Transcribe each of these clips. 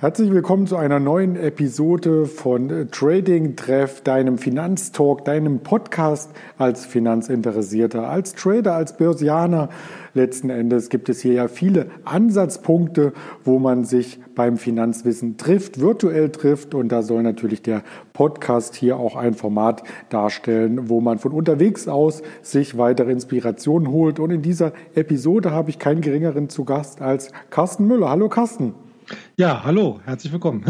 Herzlich willkommen zu einer neuen Episode von Trading Treff, deinem Finanztalk, deinem Podcast als Finanzinteressierter, als Trader, als Börsianer. Letzten Endes gibt es hier ja viele Ansatzpunkte, wo man sich beim Finanzwissen trifft, virtuell trifft. Und da soll natürlich der Podcast hier auch ein Format darstellen, wo man von unterwegs aus sich weitere Inspirationen holt. Und in dieser Episode habe ich keinen geringeren zu Gast als Carsten Müller. Hallo Carsten. Ja, hallo, herzlich willkommen.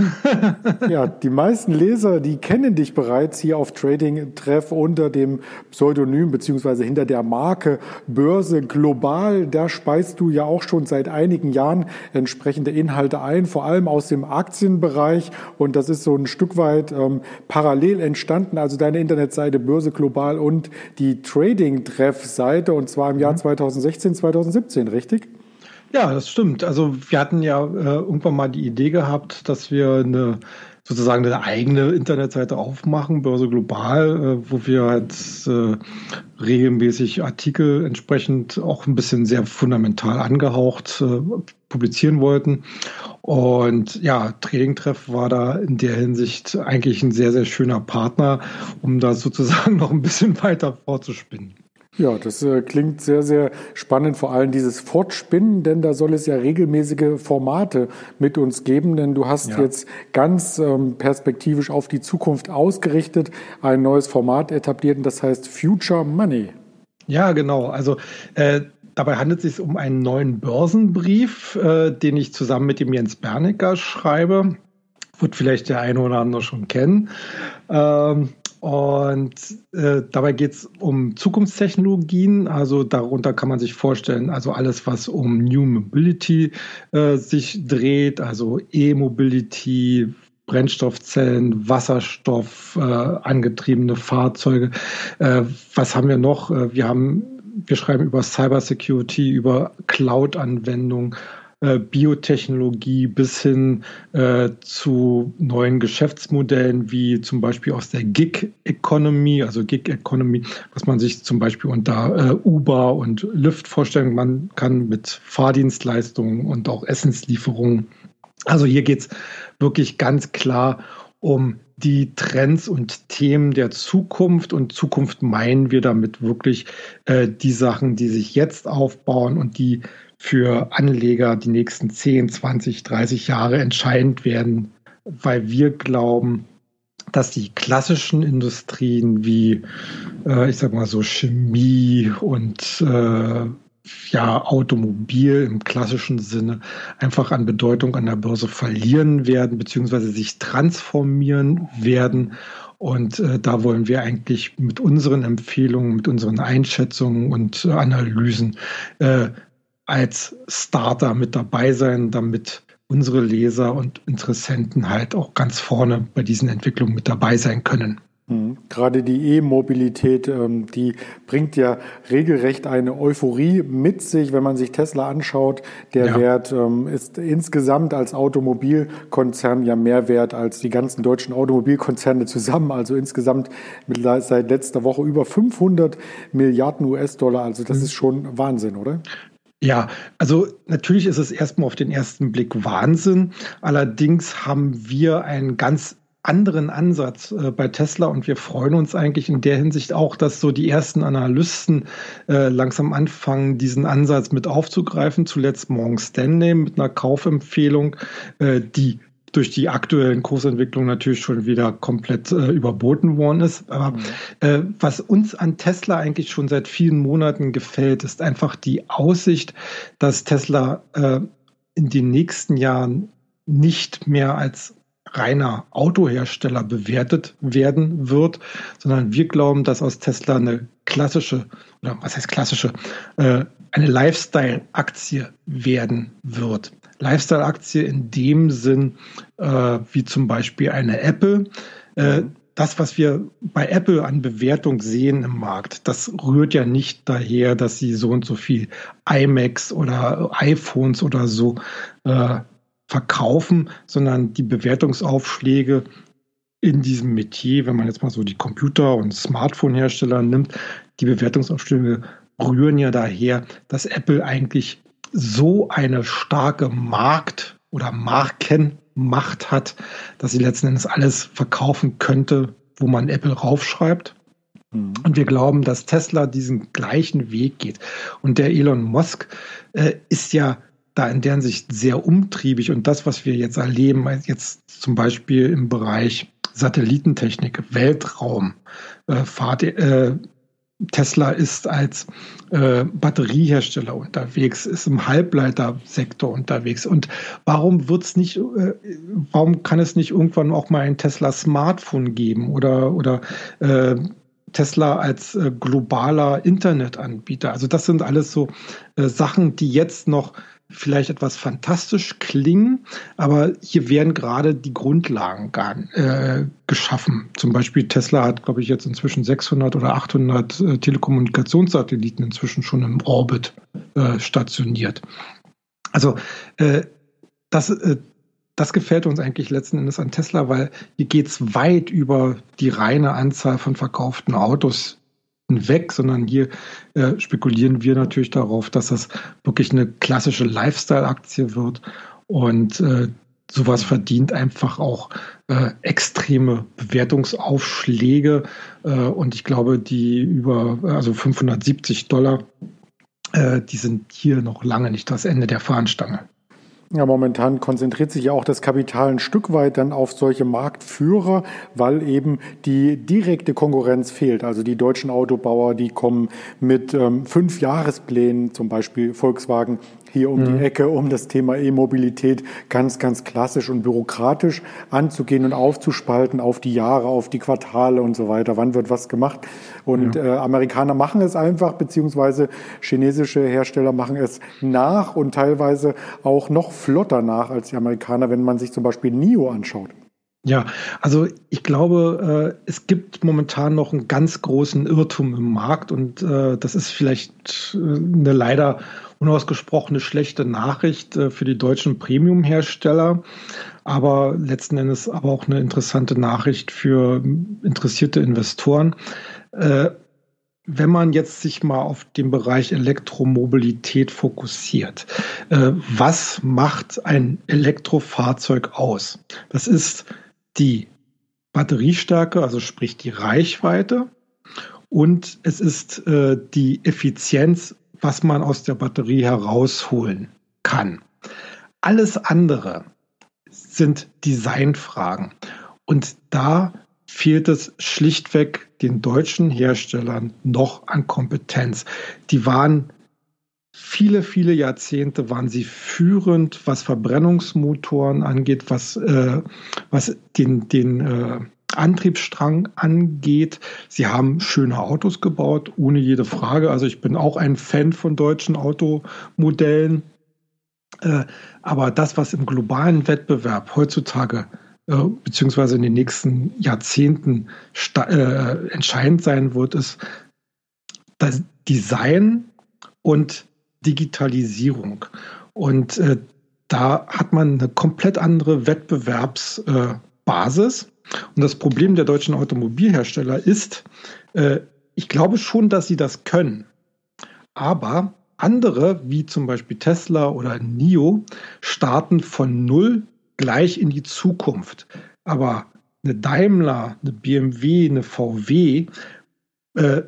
ja, die meisten Leser, die kennen dich bereits hier auf Trading Treff unter dem Pseudonym beziehungsweise hinter der Marke Börse Global. Da speist du ja auch schon seit einigen Jahren entsprechende Inhalte ein, vor allem aus dem Aktienbereich. Und das ist so ein Stück weit ähm, parallel entstanden. Also deine Internetseite Börse Global und die Trading Treff Seite und zwar im Jahr 2016, mhm. 2017, richtig? Ja, das stimmt. Also wir hatten ja äh, irgendwann mal die Idee gehabt, dass wir eine sozusagen eine eigene Internetseite aufmachen, Börse Global, äh, wo wir halt äh, regelmäßig Artikel entsprechend auch ein bisschen sehr fundamental angehaucht äh, publizieren wollten. Und ja, Trading Treff war da in der Hinsicht eigentlich ein sehr, sehr schöner Partner, um da sozusagen noch ein bisschen weiter vorzuspinnen. Ja, das äh, klingt sehr, sehr spannend, vor allem dieses Fortspinnen, denn da soll es ja regelmäßige Formate mit uns geben, denn du hast ja. jetzt ganz ähm, perspektivisch auf die Zukunft ausgerichtet ein neues Format etabliert und das heißt Future Money. Ja, genau. Also äh, dabei handelt es sich um einen neuen Börsenbrief, äh, den ich zusammen mit dem Jens Bernecker schreibe. Wird vielleicht der eine oder andere schon kennen. Ähm, und äh, dabei geht es um Zukunftstechnologien. Also darunter kann man sich vorstellen, also alles, was um New Mobility äh, sich dreht, also E-Mobility, Brennstoffzellen, Wasserstoff, äh, angetriebene Fahrzeuge. Äh, was haben wir noch? Äh, wir haben wir schreiben über Cybersecurity, über Cloud-Anwendungen, äh, Biotechnologie bis hin äh, zu neuen Geschäftsmodellen wie zum Beispiel aus der Gig Economy, also Gig Economy, was man sich zum Beispiel unter äh, Uber und Lyft vorstellen man kann mit Fahrdienstleistungen und auch Essenslieferungen. Also hier geht es wirklich ganz klar um die Trends und Themen der Zukunft. Und Zukunft meinen wir damit wirklich äh, die Sachen, die sich jetzt aufbauen und die für Anleger die nächsten 10, 20, 30 Jahre entscheidend werden, weil wir glauben, dass die klassischen Industrien wie, äh, ich sag mal so, Chemie und äh, ja, Automobil im klassischen Sinne einfach an Bedeutung an der Börse verlieren werden, beziehungsweise sich transformieren werden. Und äh, da wollen wir eigentlich mit unseren Empfehlungen, mit unseren Einschätzungen und äh, Analysen äh, als Starter mit dabei sein, damit unsere Leser und Interessenten halt auch ganz vorne bei diesen Entwicklungen mit dabei sein können. Mhm. Gerade die E-Mobilität, ähm, die bringt ja regelrecht eine Euphorie mit sich, wenn man sich Tesla anschaut. Der ja. Wert ähm, ist insgesamt als Automobilkonzern ja mehr wert als die ganzen deutschen Automobilkonzerne zusammen. Also insgesamt mit, seit letzter Woche über 500 Milliarden US-Dollar. Also das mhm. ist schon Wahnsinn, oder? Ja, also natürlich ist es erstmal auf den ersten Blick Wahnsinn. Allerdings haben wir einen ganz anderen Ansatz äh, bei Tesla und wir freuen uns eigentlich in der Hinsicht auch, dass so die ersten Analysten äh, langsam anfangen, diesen Ansatz mit aufzugreifen. Zuletzt Morgan Stanley mit einer Kaufempfehlung, äh, die durch die aktuellen Kursentwicklungen natürlich schon wieder komplett äh, überboten worden ist. Aber mhm. äh, was uns an Tesla eigentlich schon seit vielen Monaten gefällt, ist einfach die Aussicht, dass Tesla äh, in den nächsten Jahren nicht mehr als reiner Autohersteller bewertet werden wird, sondern wir glauben, dass aus Tesla eine klassische, oder was heißt klassische, äh, eine Lifestyle-Aktie werden wird. Lifestyle-Aktie in dem Sinn, äh, wie zum Beispiel eine Apple. Äh, das, was wir bei Apple an Bewertung sehen im Markt, das rührt ja nicht daher, dass sie so und so viel iMacs oder iPhones oder so äh, verkaufen, sondern die Bewertungsaufschläge in diesem Metier, wenn man jetzt mal so die Computer- und Smartphone-Hersteller nimmt, die Bewertungsaufschläge rühren ja daher, dass Apple eigentlich so eine starke Markt- oder Markenmacht Macht hat, dass sie letzten Endes alles verkaufen könnte, wo man Apple raufschreibt. Mhm. Und wir glauben, dass Tesla diesen gleichen Weg geht. Und der Elon Musk äh, ist ja da in deren Sicht sehr umtriebig. Und das, was wir jetzt erleben, jetzt zum Beispiel im Bereich Satellitentechnik, Weltraum, äh, Fahrt, äh, Tesla ist als äh, Batteriehersteller unterwegs, ist im Halbleitersektor unterwegs. Und warum wird's nicht, äh, warum kann es nicht irgendwann auch mal ein Tesla Smartphone geben oder, oder äh, Tesla als äh, globaler Internetanbieter? Also das sind alles so äh, Sachen, die jetzt noch vielleicht etwas fantastisch klingen, aber hier werden gerade die Grundlagen gar, äh, geschaffen. Zum Beispiel Tesla hat, glaube ich, jetzt inzwischen 600 oder 800 äh, Telekommunikationssatelliten inzwischen schon im Orbit äh, stationiert. Also äh, das, äh, das gefällt uns eigentlich letzten Endes an Tesla, weil hier geht es weit über die reine Anzahl von verkauften Autos weg, sondern hier äh, spekulieren wir natürlich darauf, dass das wirklich eine klassische Lifestyle-Aktie wird und äh, sowas verdient einfach auch äh, extreme Bewertungsaufschläge äh, und ich glaube, die über also 570 Dollar, äh, die sind hier noch lange nicht das Ende der Fahnenstange. Ja, momentan konzentriert sich ja auch das Kapital ein Stück weit dann auf solche Marktführer, weil eben die direkte Konkurrenz fehlt. Also die deutschen Autobauer, die kommen mit ähm, fünf Jahresplänen, zum Beispiel Volkswagen hier um mhm. die Ecke, um das Thema E-Mobilität ganz, ganz klassisch und bürokratisch anzugehen und aufzuspalten auf die Jahre, auf die Quartale und so weiter. Wann wird was gemacht? Und ja. äh, Amerikaner machen es einfach, beziehungsweise chinesische Hersteller machen es nach und teilweise auch noch flotter nach als die Amerikaner, wenn man sich zum Beispiel NIO anschaut. Ja, also ich glaube, äh, es gibt momentan noch einen ganz großen Irrtum im Markt und äh, das ist vielleicht äh, eine leider unausgesprochene schlechte Nachricht äh, für die deutschen Premium-Hersteller, aber letzten Endes aber auch eine interessante Nachricht für interessierte Investoren. Äh, wenn man jetzt sich mal auf den Bereich Elektromobilität fokussiert, äh, was macht ein Elektrofahrzeug aus? Das ist die Batteriestärke, also sprich die Reichweite, und es ist äh, die Effizienz was man aus der Batterie herausholen kann. Alles andere sind Designfragen. Und da fehlt es schlichtweg den deutschen Herstellern noch an Kompetenz. Die waren viele, viele Jahrzehnte waren sie führend, was Verbrennungsmotoren angeht, was, äh, was den, den äh, Antriebsstrang angeht. Sie haben schöne Autos gebaut, ohne jede Frage. Also ich bin auch ein Fan von deutschen Automodellen. Äh, aber das, was im globalen Wettbewerb heutzutage äh, beziehungsweise in den nächsten Jahrzehnten äh, entscheidend sein wird, ist das Design und Digitalisierung. Und da hat man eine komplett andere Wettbewerbsbasis. Und das Problem der deutschen Automobilhersteller ist, äh, ich glaube schon, dass sie das können. Aber andere, wie zum Beispiel Tesla oder NIO, starten von null gleich in die Zukunft. Aber eine Daimler, eine BMW, eine VW äh,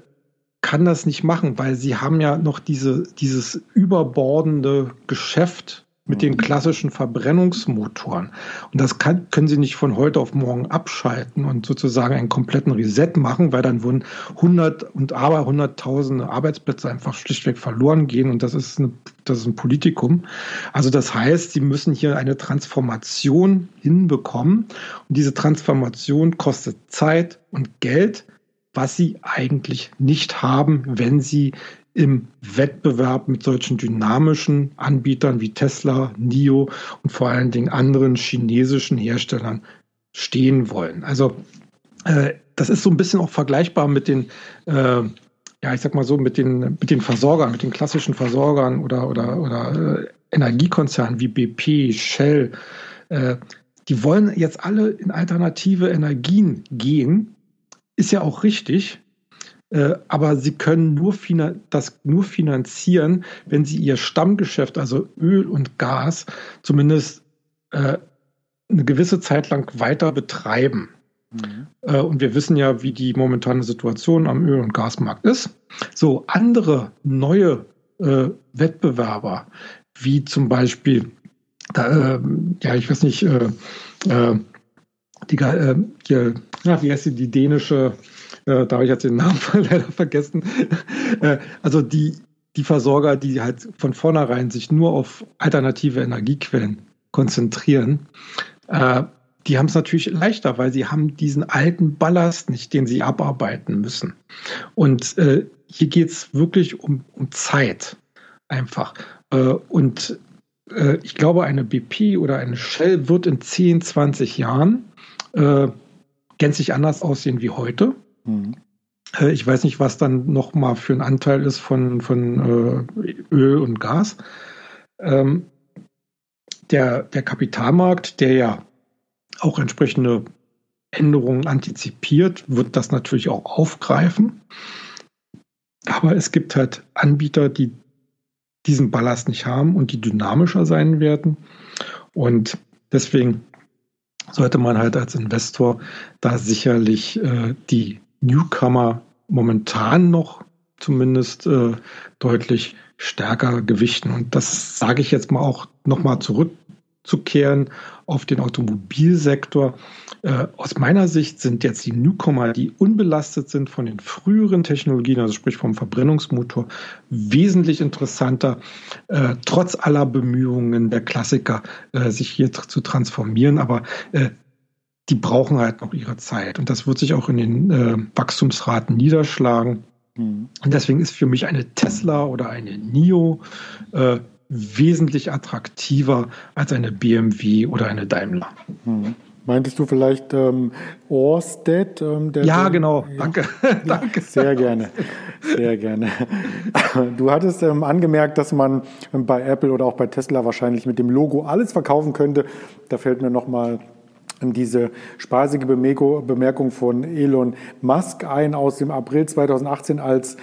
kann das nicht machen, weil sie haben ja noch diese, dieses überbordende Geschäft mit den klassischen Verbrennungsmotoren. Und das kann, können Sie nicht von heute auf morgen abschalten und sozusagen einen kompletten Reset machen, weil dann würden hundert und aber hunderttausende Arbeitsplätze einfach schlichtweg verloren gehen und das ist, eine, das ist ein Politikum. Also das heißt, Sie müssen hier eine Transformation hinbekommen und diese Transformation kostet Zeit und Geld, was Sie eigentlich nicht haben, wenn Sie im Wettbewerb mit solchen dynamischen Anbietern wie Tesla, NIO und vor allen Dingen anderen chinesischen Herstellern stehen wollen. Also äh, das ist so ein bisschen auch vergleichbar mit den, äh, ja, ich sag mal so, mit den, mit den Versorgern, mit den klassischen Versorgern oder, oder, oder äh, Energiekonzernen wie BP, Shell. Äh, die wollen jetzt alle in alternative Energien gehen. Ist ja auch richtig. Äh, aber sie können nur das nur finanzieren, wenn sie ihr Stammgeschäft, also Öl und Gas, zumindest äh, eine gewisse Zeit lang weiter betreiben. Mhm. Äh, und wir wissen ja, wie die momentane Situation am Öl- und Gasmarkt ist. So, andere neue äh, Wettbewerber, wie zum Beispiel, da, äh, ja, ich weiß nicht, die, äh, die, ja, wie heißt sie, die dänische, da habe ich jetzt den Namen leider vergessen. also die, die Versorger, die halt von vornherein sich nur auf alternative Energiequellen konzentrieren, äh, die haben es natürlich leichter, weil sie haben diesen alten Ballast nicht, den sie abarbeiten müssen. Und äh, hier geht es wirklich um, um Zeit einfach. Äh, und äh, ich glaube, eine BP oder eine Shell wird in 10, 20 Jahren äh, gänzlich anders aussehen wie heute. Mhm. Ich weiß nicht, was dann noch mal für ein Anteil ist von, von äh, Öl und Gas. Ähm, der, der Kapitalmarkt, der ja auch entsprechende Änderungen antizipiert, wird das natürlich auch aufgreifen. Aber es gibt halt Anbieter, die diesen Ballast nicht haben und die dynamischer sein werden. Und deswegen sollte man halt als Investor da sicherlich äh, die Newcomer momentan noch zumindest äh, deutlich stärker gewichten. Und das sage ich jetzt mal auch nochmal zurückzukehren auf den Automobilsektor. Äh, aus meiner Sicht sind jetzt die Newcomer, die unbelastet sind von den früheren Technologien, also sprich vom Verbrennungsmotor, wesentlich interessanter, äh, trotz aller Bemühungen der Klassiker, äh, sich hier zu transformieren. Aber äh, die brauchen halt noch ihre Zeit. Und das wird sich auch in den äh, Wachstumsraten niederschlagen. Mhm. Und deswegen ist für mich eine Tesla oder eine NIO äh, wesentlich attraktiver als eine BMW oder eine Daimler. Mhm. Meintest du vielleicht ähm, Orsted? Ähm, ja, der, genau. Ja. Danke. Danke. Sehr gerne. Sehr gerne. Du hattest ähm, angemerkt, dass man bei Apple oder auch bei Tesla wahrscheinlich mit dem Logo alles verkaufen könnte. Da fällt mir nochmal diese spaßige Bemerkung von Elon Musk ein aus dem April 2018 als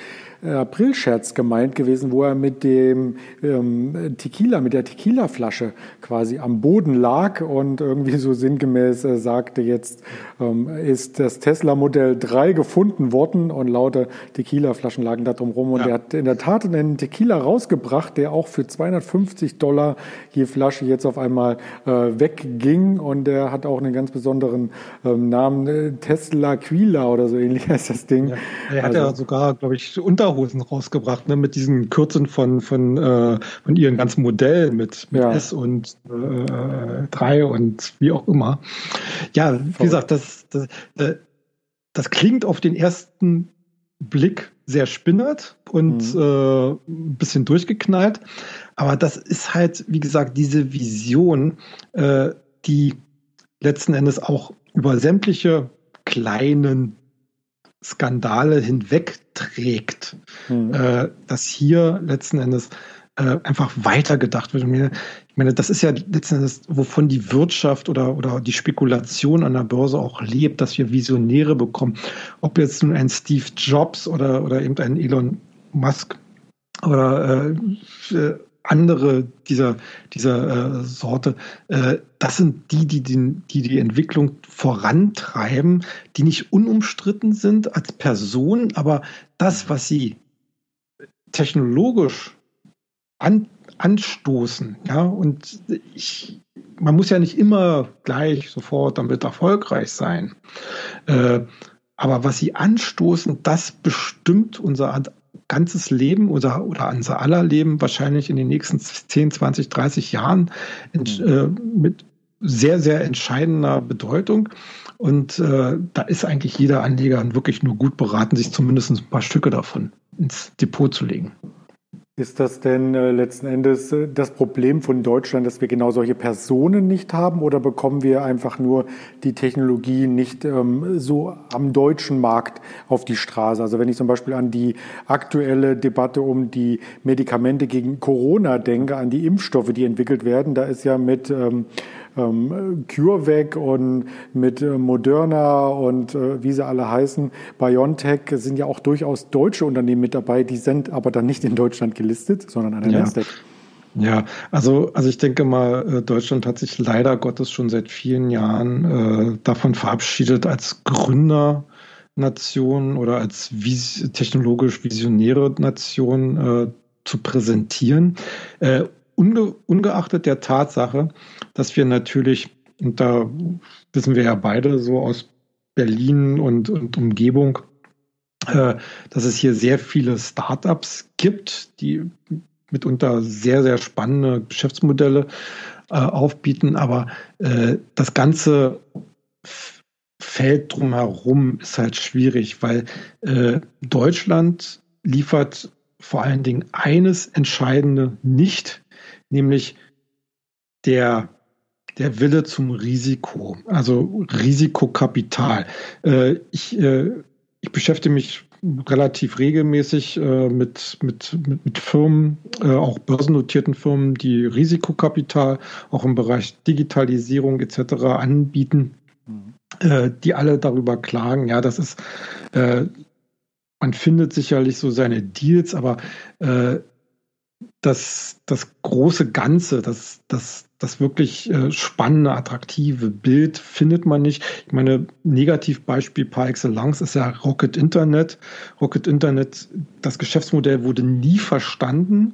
Aprilscherz gemeint gewesen, wo er mit dem ähm, Tequila, mit der Tequila-Flasche quasi am Boden lag und irgendwie so sinngemäß äh, sagte, jetzt ähm, ist das Tesla Modell 3 gefunden worden und lauter Tequila-Flaschen lagen da drum rum. Und ja. er hat in der Tat einen Tequila rausgebracht, der auch für 250 Dollar je Flasche jetzt auf einmal äh, wegging und der hat auch einen ganz besonderen ähm, Namen, äh, Tesla Quila oder so ähnlich heißt das Ding. Ja, er hat also, ja sogar, glaube ich, unter Unterhosen rausgebracht, ne, mit diesen Kürzen von, von, äh, von ihren ganzen Modellen mit, mit ja. S und äh, 3 und wie auch immer. Ja, wie gesagt, das, das, äh, das klingt auf den ersten Blick sehr spinnert und mhm. äh, ein bisschen durchgeknallt. Aber das ist halt, wie gesagt, diese Vision, äh, die letzten Endes auch über sämtliche kleinen Skandale hinwegträgt, mhm. äh, dass hier letzten Endes äh, einfach weitergedacht wird. Ich meine, das ist ja letzten Endes, wovon die Wirtschaft oder, oder die Spekulation an der Börse auch lebt, dass wir Visionäre bekommen. Ob jetzt nun ein Steve Jobs oder, oder eben ein Elon Musk oder äh, andere dieser, dieser äh, Sorte, äh, das sind die, die, die die die Entwicklung vorantreiben, die nicht unumstritten sind als Person, aber das, was sie technologisch an, anstoßen, ja, und ich, man muss ja nicht immer gleich sofort damit erfolgreich sein. Äh, aber was sie anstoßen, das bestimmt unser ganzes Leben oder, oder unser aller Leben wahrscheinlich in den nächsten 10, 20, 30 Jahren mhm. äh, mit sehr, sehr entscheidender Bedeutung. Und äh, da ist eigentlich jeder Anleger wirklich nur gut beraten, sich zumindest ein paar Stücke davon ins Depot zu legen. Ist das denn äh, letzten Endes äh, das Problem von Deutschland, dass wir genau solche Personen nicht haben oder bekommen wir einfach nur die Technologie nicht ähm, so am deutschen Markt auf die Straße? Also wenn ich zum Beispiel an die aktuelle Debatte um die Medikamente gegen Corona denke, an die Impfstoffe, die entwickelt werden, da ist ja mit ähm, ähm, CureVac und mit äh, Moderna und äh, wie sie alle heißen, BioNTech sind ja auch durchaus deutsche Unternehmen mit dabei, die sind aber dann nicht in Deutschland gelistet, sondern an der ja. Nasdaq. Ja, also, also ich denke mal, äh, Deutschland hat sich leider Gottes schon seit vielen Jahren äh, davon verabschiedet, als Gründernation oder als vis technologisch visionäre Nation äh, zu präsentieren. Äh, unge ungeachtet der Tatsache, dass wir natürlich, und da wissen wir ja beide so aus Berlin und, und Umgebung, äh, dass es hier sehr viele Startups gibt, die mitunter sehr, sehr spannende Geschäftsmodelle äh, aufbieten, aber äh, das ganze Feld drumherum ist halt schwierig, weil äh, Deutschland liefert vor allen Dingen eines Entscheidende nicht, nämlich der, der Wille zum Risiko, also Risikokapital. Äh, ich, äh, ich beschäftige mich relativ regelmäßig äh, mit, mit, mit, mit, Firmen, äh, auch börsennotierten Firmen, die Risikokapital auch im Bereich Digitalisierung etc. anbieten, mhm. äh, die alle darüber klagen, ja, das ist, äh, man findet sicherlich so seine Deals, aber äh, das, das große Ganze, das, das, das wirklich äh, spannende, attraktive Bild findet man nicht. Ich meine, Negativbeispiel par excellence ist ja Rocket Internet. Rocket Internet, das Geschäftsmodell wurde nie verstanden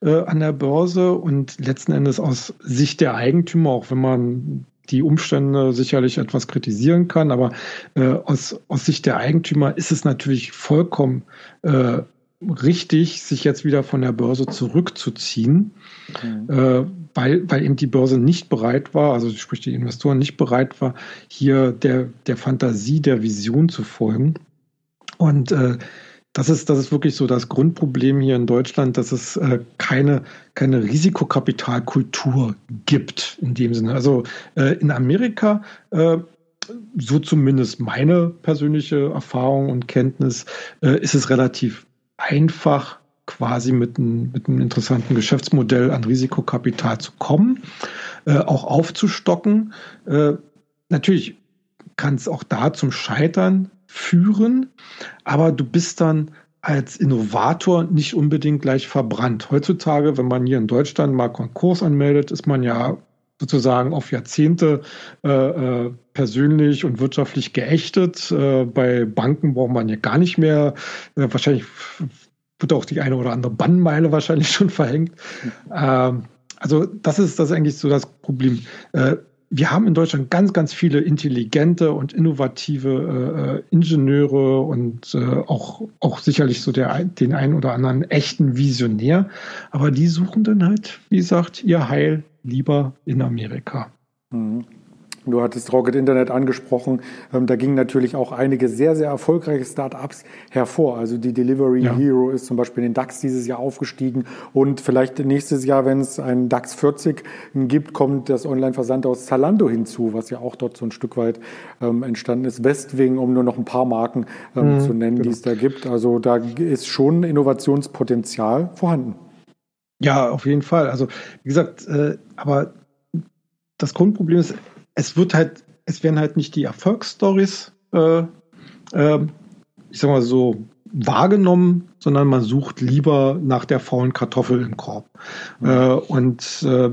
äh, an der Börse und letzten Endes aus Sicht der Eigentümer, auch wenn man die Umstände sicherlich etwas kritisieren kann, aber äh, aus, aus Sicht der Eigentümer ist es natürlich vollkommen äh, richtig, sich jetzt wieder von der Börse zurückzuziehen, mhm. äh, weil, weil eben die Börse nicht bereit war, also sprich die Investoren nicht bereit war, hier der, der Fantasie, der Vision zu folgen. Und äh, das ist, das ist wirklich so das Grundproblem hier in Deutschland, dass es äh, keine, keine Risikokapitalkultur gibt in dem Sinne. Also äh, in Amerika äh, so zumindest meine persönliche Erfahrung und Kenntnis, äh, ist es relativ einfach quasi mit, ein, mit einem interessanten Geschäftsmodell an Risikokapital zu kommen, äh, auch aufzustocken. Äh, natürlich kann es auch da zum Scheitern führen, aber du bist dann als Innovator nicht unbedingt gleich verbrannt. Heutzutage, wenn man hier in Deutschland mal Konkurs anmeldet, ist man ja sozusagen auf Jahrzehnte äh, äh, persönlich und wirtschaftlich geächtet. Äh, bei Banken braucht man ja gar nicht mehr. Äh, wahrscheinlich wird auch die eine oder andere Bannmeile wahrscheinlich schon verhängt. Ähm, also das ist das eigentlich so das Problem. Äh, wir haben in Deutschland ganz, ganz viele intelligente und innovative äh, Ingenieure und äh, auch, auch sicherlich so der, den einen oder anderen echten Visionär. Aber die suchen dann halt, wie gesagt, ihr Heil lieber in Amerika. Mhm. Du hattest Rocket Internet angesprochen. Ähm, da gingen natürlich auch einige sehr, sehr erfolgreiche Startups hervor. Also die Delivery ja. Hero ist zum Beispiel in den DAX dieses Jahr aufgestiegen. Und vielleicht nächstes Jahr, wenn es einen DAX 40 gibt, kommt das Online-Versand aus Zalando hinzu, was ja auch dort so ein Stück weit ähm, entstanden ist. Westwing, um nur noch ein paar Marken ähm, mhm, zu nennen, genau. die es da gibt. Also da ist schon Innovationspotenzial vorhanden. Ja, auf jeden Fall. Also wie gesagt, äh, aber das Grundproblem ist, es wird halt, es werden halt nicht die Erfolgsstories, äh, äh, ich sag mal so, wahrgenommen, sondern man sucht lieber nach der faulen Kartoffel im Korb. Mhm. Äh, und äh,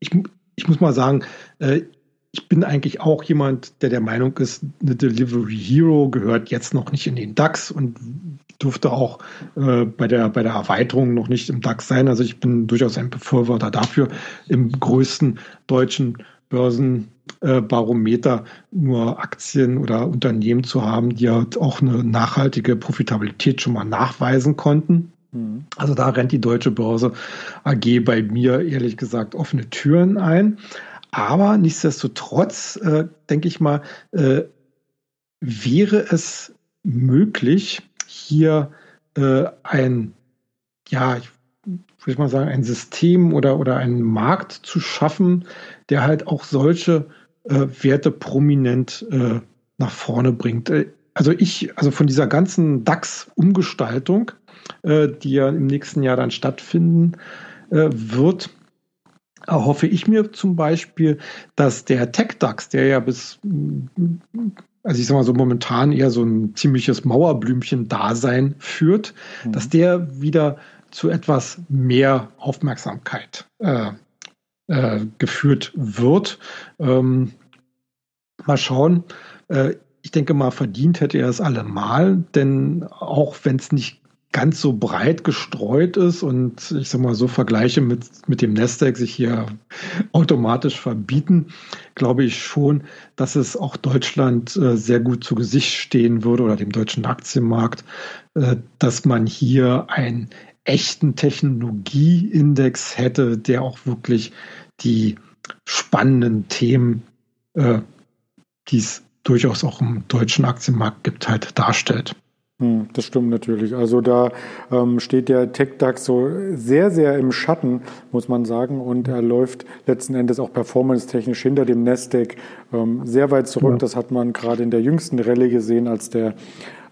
ich, ich muss mal sagen, äh, ich bin eigentlich auch jemand, der der Meinung ist, eine Delivery Hero gehört jetzt noch nicht in den DAX und durfte auch äh, bei, der, bei der Erweiterung noch nicht im DAX sein. Also ich bin durchaus ein Befürworter dafür, im größten deutschen Börsenbarometer nur Aktien oder Unternehmen zu haben, die halt auch eine nachhaltige Profitabilität schon mal nachweisen konnten. Mhm. Also da rennt die Deutsche Börse AG bei mir ehrlich gesagt offene Türen ein. Aber nichtsdestotrotz, äh, denke ich mal, äh, wäre es möglich, hier äh, ein, ja, ich würde mal sagen, ein System oder, oder einen Markt zu schaffen, der halt auch solche äh, Werte prominent äh, nach vorne bringt. Äh, also ich, also von dieser ganzen DAX-Umgestaltung, äh, die ja im nächsten Jahr dann stattfinden äh, wird, erhoffe ich mir zum Beispiel, dass der Tech-DAX, der ja bis, also ich sag mal so momentan eher so ein ziemliches Mauerblümchen-Dasein führt, mhm. dass der wieder zu etwas mehr Aufmerksamkeit äh, äh, geführt wird. Ähm, mal schauen. Äh, ich denke mal, verdient hätte er es allemal, denn auch wenn es nicht ganz so breit gestreut ist und ich sag mal so Vergleiche mit, mit dem Nasdaq sich hier automatisch verbieten, glaube ich schon, dass es auch Deutschland äh, sehr gut zu Gesicht stehen würde oder dem deutschen Aktienmarkt, äh, dass man hier einen echten Technologieindex hätte, der auch wirklich die spannenden Themen, äh, die es durchaus auch im deutschen Aktienmarkt gibt, halt darstellt. Hm, das stimmt natürlich. Also da ähm, steht der TechDAX so sehr, sehr im Schatten, muss man sagen. Und er läuft letzten Endes auch performance-technisch hinter dem Nasdaq ähm, sehr weit zurück. Ja. Das hat man gerade in der jüngsten Rallye gesehen, als der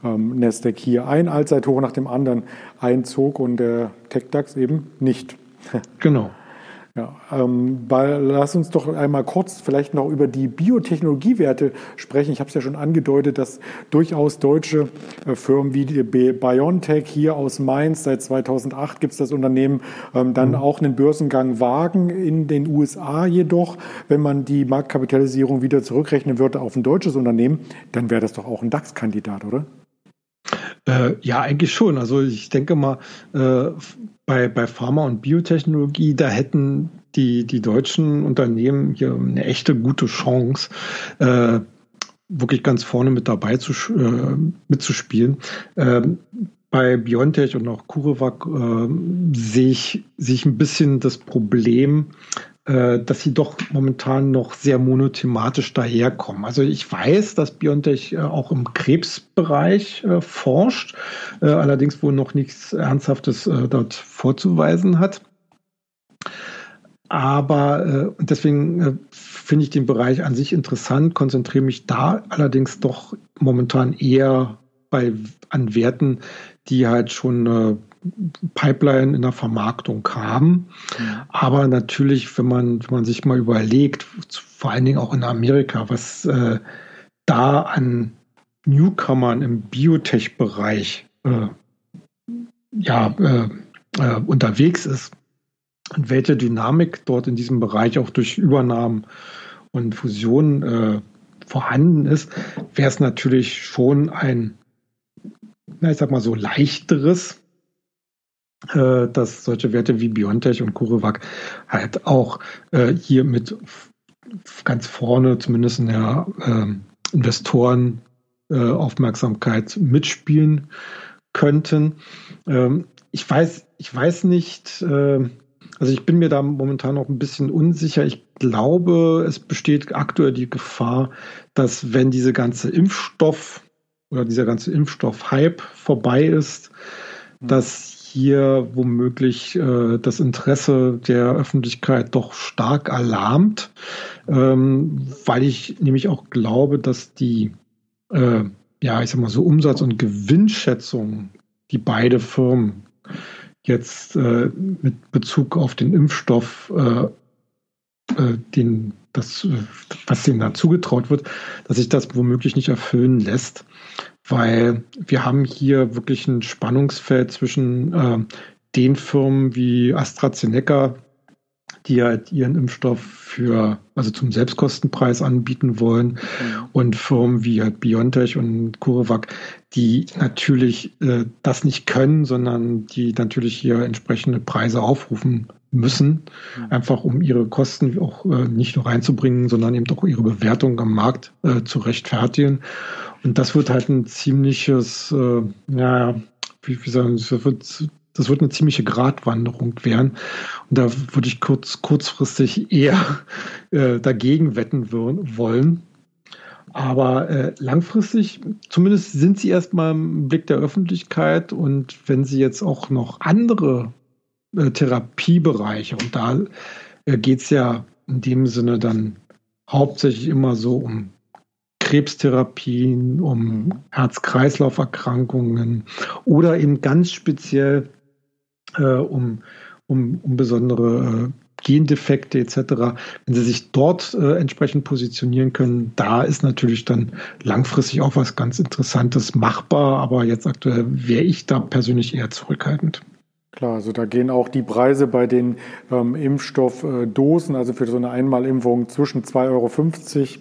ähm, Nasdaq hier ein Allzeithoch nach dem anderen einzog und der TechDAX eben nicht. Genau. Ja, ähm, weil, lass uns doch einmal kurz vielleicht noch über die Biotechnologiewerte sprechen. Ich habe es ja schon angedeutet, dass durchaus deutsche äh, Firmen wie die BioNTech hier aus Mainz, seit 2008 gibt es das Unternehmen, ähm, dann mhm. auch einen Börsengang wagen in den USA jedoch. Wenn man die Marktkapitalisierung wieder zurückrechnen würde auf ein deutsches Unternehmen, dann wäre das doch auch ein DAX-Kandidat, oder? Äh, ja, eigentlich schon. Also ich denke mal, äh, bei, bei Pharma und Biotechnologie, da hätten die, die deutschen Unternehmen hier eine echte gute Chance, äh, wirklich ganz vorne mit dabei zu, äh, mitzuspielen. Ähm, bei Biontech und auch CureVac äh, sehe ich, sehe ich ein bisschen das Problem, dass sie doch momentan noch sehr monothematisch daherkommen. Also ich weiß, dass BioNTech äh, auch im Krebsbereich äh, forscht, allerdings wohl noch nichts Ernsthaftes dort vorzuweisen hat. Aber deswegen finde ich den Bereich an sich interessant, konzentriere mich da allerdings doch momentan eher bei, an Werten, die halt schon Pipeline in der Vermarktung haben. Aber natürlich, wenn man, wenn man sich mal überlegt, vor allen Dingen auch in Amerika, was äh, da an Newcomern im Biotech-Bereich äh, ja, äh, äh, unterwegs ist und welche Dynamik dort in diesem Bereich auch durch Übernahmen und Fusionen äh, vorhanden ist, wäre es natürlich schon ein, na, ich sag mal so leichteres äh, dass solche Werte wie Biontech und CureVac halt auch äh, hier mit ganz vorne, zumindest in der äh, Investoren Aufmerksamkeit mitspielen könnten. Ähm, ich weiß, ich weiß nicht, äh, also ich bin mir da momentan noch ein bisschen unsicher. Ich glaube, es besteht aktuell die Gefahr, dass wenn diese ganze Impfstoff oder dieser ganze Impfstoff-Hype vorbei ist, mhm. dass hier womöglich äh, das Interesse der Öffentlichkeit doch stark alarmt, ähm, weil ich nämlich auch glaube, dass die, äh, ja, ich sag mal so Umsatz- und Gewinnschätzung, die beide Firmen jetzt äh, mit Bezug auf den Impfstoff, äh, äh, den, das, was ihnen da zugetraut wird, dass sich das womöglich nicht erfüllen lässt weil wir haben hier wirklich ein Spannungsfeld zwischen äh, den Firmen wie AstraZeneca, die halt ihren Impfstoff für, also zum Selbstkostenpreis anbieten wollen, mhm. und Firmen wie halt BioNTech und CureVac, die natürlich äh, das nicht können, sondern die natürlich hier entsprechende Preise aufrufen müssen, mhm. einfach um ihre Kosten auch äh, nicht nur reinzubringen, sondern eben auch ihre Bewertung am Markt äh, zu rechtfertigen. Und das wird halt ein ziemliches, äh, ja, wie, wie sagen, das wird, das wird eine ziemliche Gratwanderung werden. Und da würde ich kurz, kurzfristig eher äh, dagegen wetten wollen. Aber äh, langfristig, zumindest sind sie erstmal im Blick der Öffentlichkeit. Und wenn sie jetzt auch noch andere äh, Therapiebereiche, und da äh, geht es ja in dem Sinne dann hauptsächlich immer so um Krebstherapien, um Herz-Kreislauf-Erkrankungen oder eben ganz speziell äh, um, um, um besondere äh, Gendefekte etc. Wenn sie sich dort äh, entsprechend positionieren können, da ist natürlich dann langfristig auch was ganz Interessantes machbar, aber jetzt aktuell wäre ich da persönlich eher zurückhaltend. Klar, also da gehen auch die Preise bei den ähm, Impfstoffdosen, also für so eine Einmalimpfung zwischen 2,50 Euro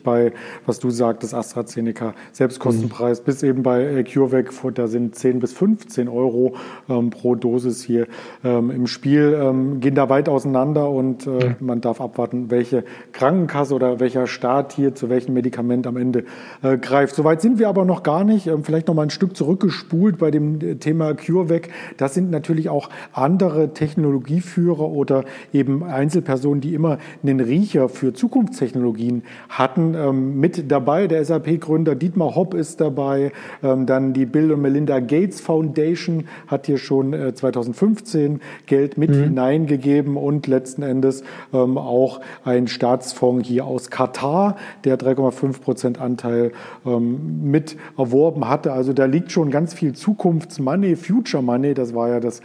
bei, was du sagtest, AstraZeneca, Selbstkostenpreis, mhm. bis eben bei äh, CureVac, da sind 10 bis 15 Euro ähm, pro Dosis hier ähm, im Spiel, ähm, gehen da weit auseinander und äh, ja. man darf abwarten, welche Krankenkasse oder welcher Staat hier zu welchem Medikament am Ende äh, greift. Soweit sind wir aber noch gar nicht. Ähm, vielleicht noch mal ein Stück zurückgespult bei dem äh, Thema CureVac. Das sind natürlich auch andere Technologieführer oder eben Einzelpersonen, die immer einen Riecher für Zukunftstechnologien hatten, ähm, mit dabei. Der SAP-Gründer Dietmar Hopp ist dabei. Ähm, dann die Bill und Melinda Gates Foundation hat hier schon 2015 äh, Geld mit mhm. hineingegeben und letzten Endes ähm, auch ein Staatsfonds hier aus Katar, der 3,5 Prozent Anteil mit erworben hatte. Also da liegt schon ganz viel Zukunftsmoney, Future Money, das war ja das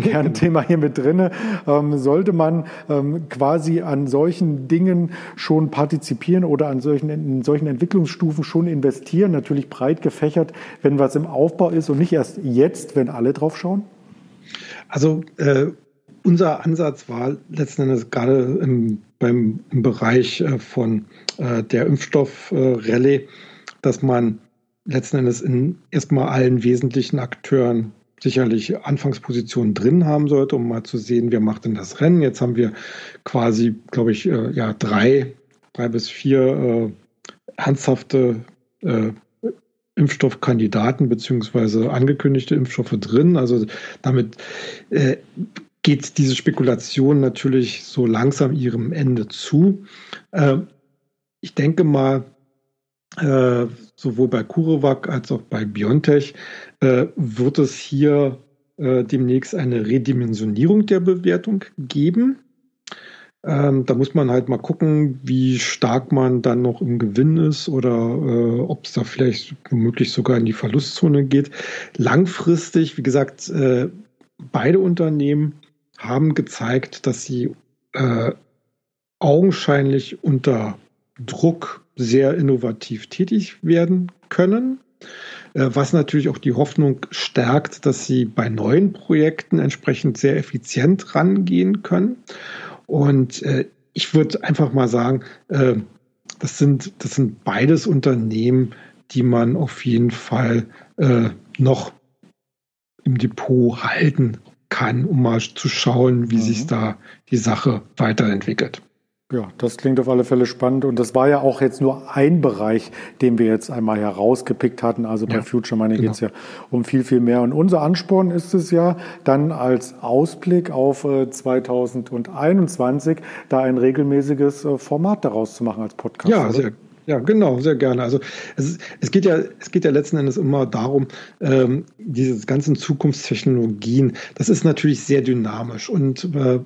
Kernthema hier mit drin. Ähm, sollte man ähm, quasi an solchen Dingen schon partizipieren oder an solchen, in solchen Entwicklungsstufen schon investieren? Natürlich breit gefächert, wenn was im Aufbau ist und nicht erst jetzt, wenn alle drauf schauen? Also äh, unser Ansatz war letzten Endes gerade im, beim, im Bereich äh, von äh, der Impfstoffrallye, äh, dass man letzten Endes in erstmal allen wesentlichen Akteuren sicherlich Anfangspositionen drin haben sollte, um mal zu sehen, wer macht denn das Rennen. Jetzt haben wir quasi, glaube ich, äh, ja, drei, drei bis vier äh, ernsthafte äh, Impfstoffkandidaten beziehungsweise angekündigte Impfstoffe drin. Also damit äh, geht diese Spekulation natürlich so langsam ihrem Ende zu. Äh, ich denke mal, äh, sowohl bei CureVac als auch bei BioNTech äh, wird es hier äh, demnächst eine Redimensionierung der Bewertung geben. Ähm, da muss man halt mal gucken, wie stark man dann noch im Gewinn ist oder äh, ob es da vielleicht womöglich sogar in die Verlustzone geht. Langfristig, wie gesagt, äh, beide Unternehmen haben gezeigt, dass sie äh, augenscheinlich unter Druck sehr innovativ tätig werden können. Äh, was natürlich auch die Hoffnung stärkt, dass sie bei neuen Projekten entsprechend sehr effizient rangehen können. Und äh, ich würde einfach mal sagen, äh, das sind, das sind beides Unternehmen, die man auf jeden Fall noch im Depot halten kann, um mal zu schauen, wie mhm. sich da die Sache weiterentwickelt. Ja, das klingt auf alle Fälle spannend. Und das war ja auch jetzt nur ein Bereich, den wir jetzt einmal herausgepickt hatten. Also bei ja, Future Money genau. geht es ja um viel, viel mehr. Und unser Ansporn ist es ja, dann als Ausblick auf 2021 äh, da ein regelmäßiges äh, Format daraus zu machen als Podcast. Ja, sehr, ja, genau, sehr gerne. Also es, es, geht ja, es geht ja letzten Endes immer darum, ähm, diese ganzen Zukunftstechnologien, das ist natürlich sehr dynamisch und äh,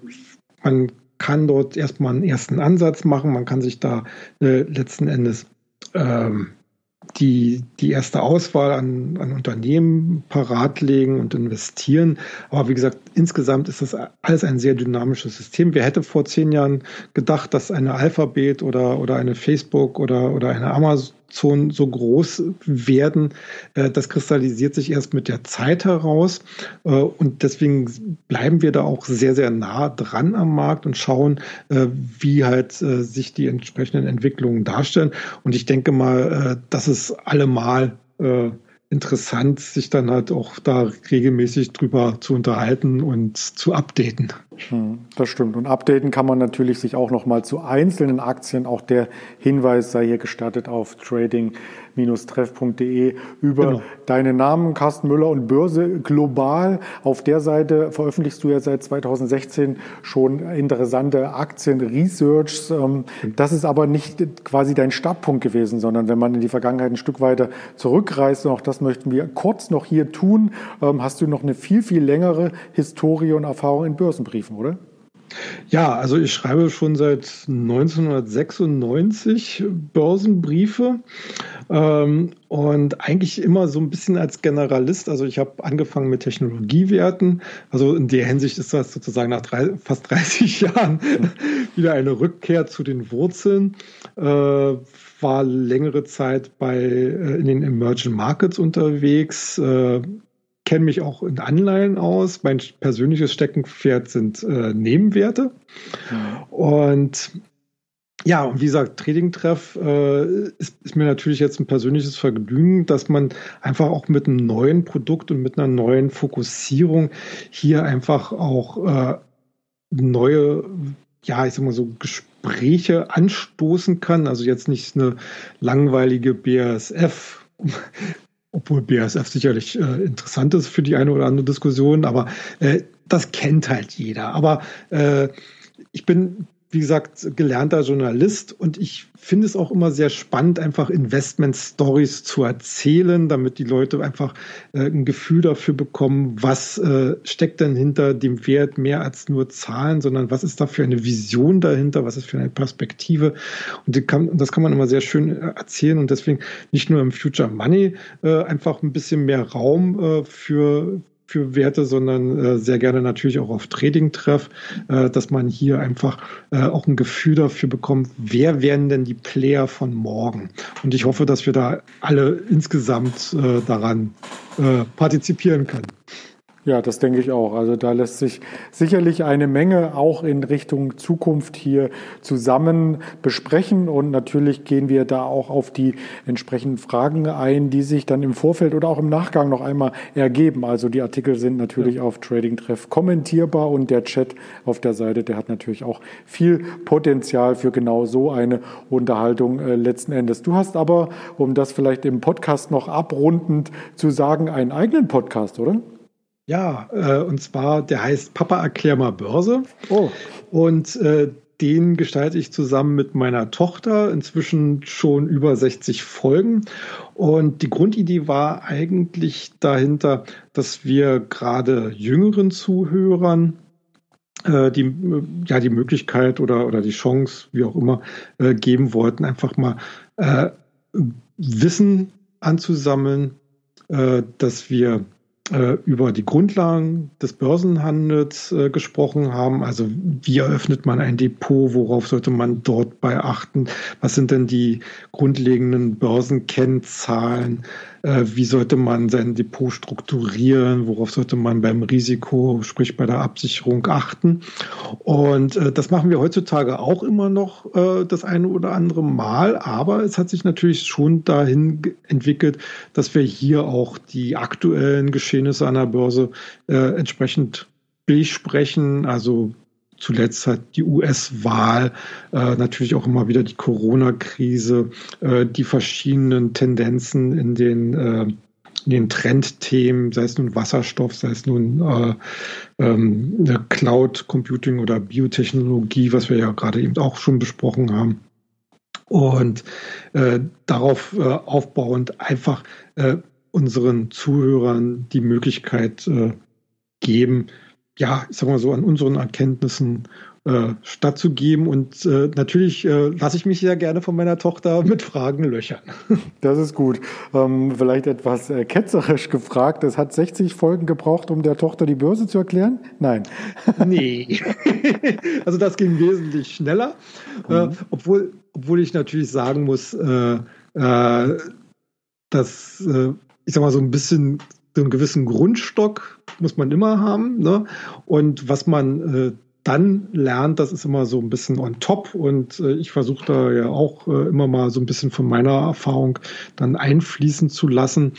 man kann dort erstmal einen ersten Ansatz machen. Man kann sich da äh, letzten Endes ähm, die, die erste Auswahl an, an Unternehmen parat legen und investieren. Aber wie gesagt, insgesamt ist das alles ein sehr dynamisches System. Wer hätte vor zehn Jahren gedacht, dass eine Alphabet oder, oder eine Facebook oder, oder eine Amazon Zonen so groß werden. Äh, das kristallisiert sich erst mit der Zeit heraus. Äh, und deswegen bleiben wir da auch sehr, sehr nah dran am Markt und schauen, äh, wie halt sich die entsprechenden Entwicklungen darstellen. Und ich denke mal, das ist allemal interessant, sich dann halt auch da regelmäßig drüber zu unterhalten und zu updaten. Hm, das stimmt. Und updaten kann man natürlich sich auch noch mal zu einzelnen Aktien. Auch der Hinweis sei hier gestattet auf Trading treff.de über genau. deinen Namen, Carsten Müller und Börse global. Auf der Seite veröffentlichst du ja seit 2016 schon interessante Aktien-Researchs. Ähm, das ist aber nicht quasi dein Startpunkt gewesen, sondern wenn man in die Vergangenheit ein Stück weiter zurückreist, und auch das möchten wir kurz noch hier tun, ähm, hast du noch eine viel, viel längere Historie und Erfahrung in Börsenbriefen, oder? Ja, also ich schreibe schon seit 1996 Börsenbriefe ähm, und eigentlich immer so ein bisschen als Generalist. Also ich habe angefangen mit Technologiewerten. Also in der Hinsicht ist das sozusagen nach drei, fast 30 Jahren wieder eine Rückkehr zu den Wurzeln. Äh, war längere Zeit bei äh, in den Emerging Markets unterwegs. Äh, kenne mich auch in Anleihen aus. Mein persönliches Steckenpferd sind äh, Nebenwerte. Mhm. Und ja, und wie gesagt, Trading-Treff äh, ist, ist, mir natürlich jetzt ein persönliches Vergnügen, dass man einfach auch mit einem neuen Produkt und mit einer neuen Fokussierung hier einfach auch äh, neue, ja, ich sag mal so, Gespräche anstoßen kann. Also jetzt nicht eine langweilige BASF, obwohl BASF sicherlich äh, interessant ist für die eine oder andere Diskussion, aber äh, das kennt halt jeder. Aber äh, ich bin wie gesagt, gelernter Journalist und ich finde es auch immer sehr spannend, einfach Investment-Stories zu erzählen, damit die Leute einfach äh, ein Gefühl dafür bekommen, was äh, steckt denn hinter dem Wert mehr als nur Zahlen, sondern was ist da für eine Vision dahinter, was ist für eine Perspektive. Und kann, das kann man immer sehr schön äh, erzählen und deswegen nicht nur im Future Money äh, einfach ein bisschen mehr Raum äh, für, für Werte, sondern äh, sehr gerne natürlich auch auf Trading-Treff, äh, dass man hier einfach äh, auch ein Gefühl dafür bekommt, wer werden denn die Player von morgen? Und ich hoffe, dass wir da alle insgesamt äh, daran äh, partizipieren können. Ja, das denke ich auch. Also da lässt sich sicherlich eine Menge auch in Richtung Zukunft hier zusammen besprechen. Und natürlich gehen wir da auch auf die entsprechenden Fragen ein, die sich dann im Vorfeld oder auch im Nachgang noch einmal ergeben. Also die Artikel sind natürlich ja. auf Trading Treff kommentierbar und der Chat auf der Seite, der hat natürlich auch viel Potenzial für genau so eine Unterhaltung äh, letzten Endes. Du hast aber, um das vielleicht im Podcast noch abrundend zu sagen, einen eigenen Podcast, oder? Ja, äh, und zwar, der heißt Papa erklär mal Börse. Oh. Und äh, den gestalte ich zusammen mit meiner Tochter, inzwischen schon über 60 Folgen. Und die Grundidee war eigentlich dahinter, dass wir gerade jüngeren Zuhörern äh, die, ja, die Möglichkeit oder, oder die Chance, wie auch immer, äh, geben wollten, einfach mal äh, Wissen anzusammeln, äh, dass wir äh, über die Grundlagen des Börsenhandels äh, gesprochen haben. Also wie eröffnet man ein Depot, worauf sollte man dort bei achten, was sind denn die grundlegenden Börsenkennzahlen, äh, wie sollte man sein Depot strukturieren, worauf sollte man beim Risiko, sprich bei der Absicherung achten. Und äh, das machen wir heutzutage auch immer noch äh, das eine oder andere Mal, aber es hat sich natürlich schon dahin entwickelt, dass wir hier auch die aktuellen Geschehnisse an der Börse äh, entsprechend besprechen, also zuletzt hat die US-Wahl, äh, natürlich auch immer wieder die Corona-Krise, äh, die verschiedenen Tendenzen in den, äh, in den Trendthemen, sei es nun Wasserstoff, sei es nun äh, ähm, Cloud Computing oder Biotechnologie, was wir ja gerade eben auch schon besprochen haben. Und äh, darauf äh, aufbauend einfach unseren Zuhörern die Möglichkeit geben, ja, ich sag mal so, an unseren Erkenntnissen äh, stattzugeben. Und äh, natürlich äh, lasse ich mich sehr gerne von meiner Tochter mit Fragen löchern. Das ist gut. Ähm, vielleicht etwas äh, ketzerisch gefragt. Es hat 60 Folgen gebraucht, um der Tochter die Börse zu erklären? Nein. Nee. also das ging wesentlich schneller. Äh, mhm. obwohl, obwohl ich natürlich sagen muss, äh, äh, dass ich sag mal so ein bisschen einen gewissen Grundstock muss man immer haben. Ne? Und was man äh, dann lernt, das ist immer so ein bisschen on top. Und äh, ich versuche da ja auch äh, immer mal so ein bisschen von meiner Erfahrung dann einfließen zu lassen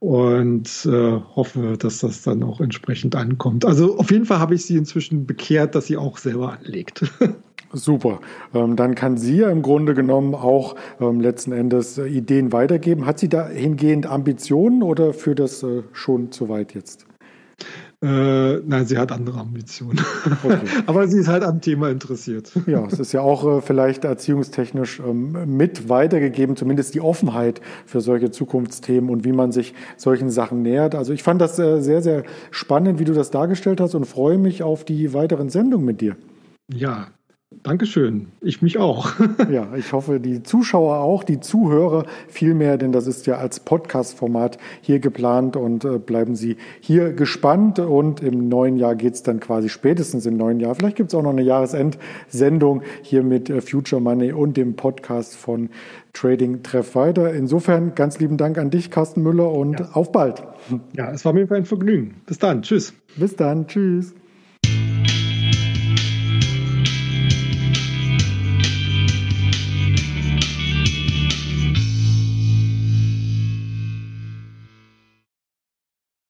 und äh, hoffe, dass das dann auch entsprechend ankommt. Also auf jeden Fall habe ich sie inzwischen bekehrt, dass sie auch selber anlegt. Super. Ähm, dann kann sie ja im Grunde genommen auch ähm, letzten Endes äh, Ideen weitergeben. Hat sie dahingehend Ambitionen oder führt das äh, schon zu weit jetzt? Äh, nein, sie hat andere Ambitionen. Okay. Aber sie ist halt am Thema interessiert. Ja, es ist ja auch äh, vielleicht erziehungstechnisch ähm, mit weitergegeben, zumindest die Offenheit für solche Zukunftsthemen und wie man sich solchen Sachen nähert. Also ich fand das äh, sehr, sehr spannend, wie du das dargestellt hast und freue mich auf die weiteren Sendungen mit dir. Ja, Dankeschön. Ich mich auch. ja, ich hoffe, die Zuschauer auch, die Zuhörer viel mehr, denn das ist ja als Podcast-Format hier geplant und äh, bleiben Sie hier gespannt. Und im neuen Jahr geht es dann quasi spätestens im neuen Jahr. Vielleicht gibt es auch noch eine Jahresendsendung hier mit äh, Future Money und dem Podcast von Trading Treff weiter. Insofern ganz lieben Dank an dich, Carsten Müller, und ja. auf bald. Ja, es war mir ein Vergnügen. Bis dann. Tschüss. Bis dann. Tschüss.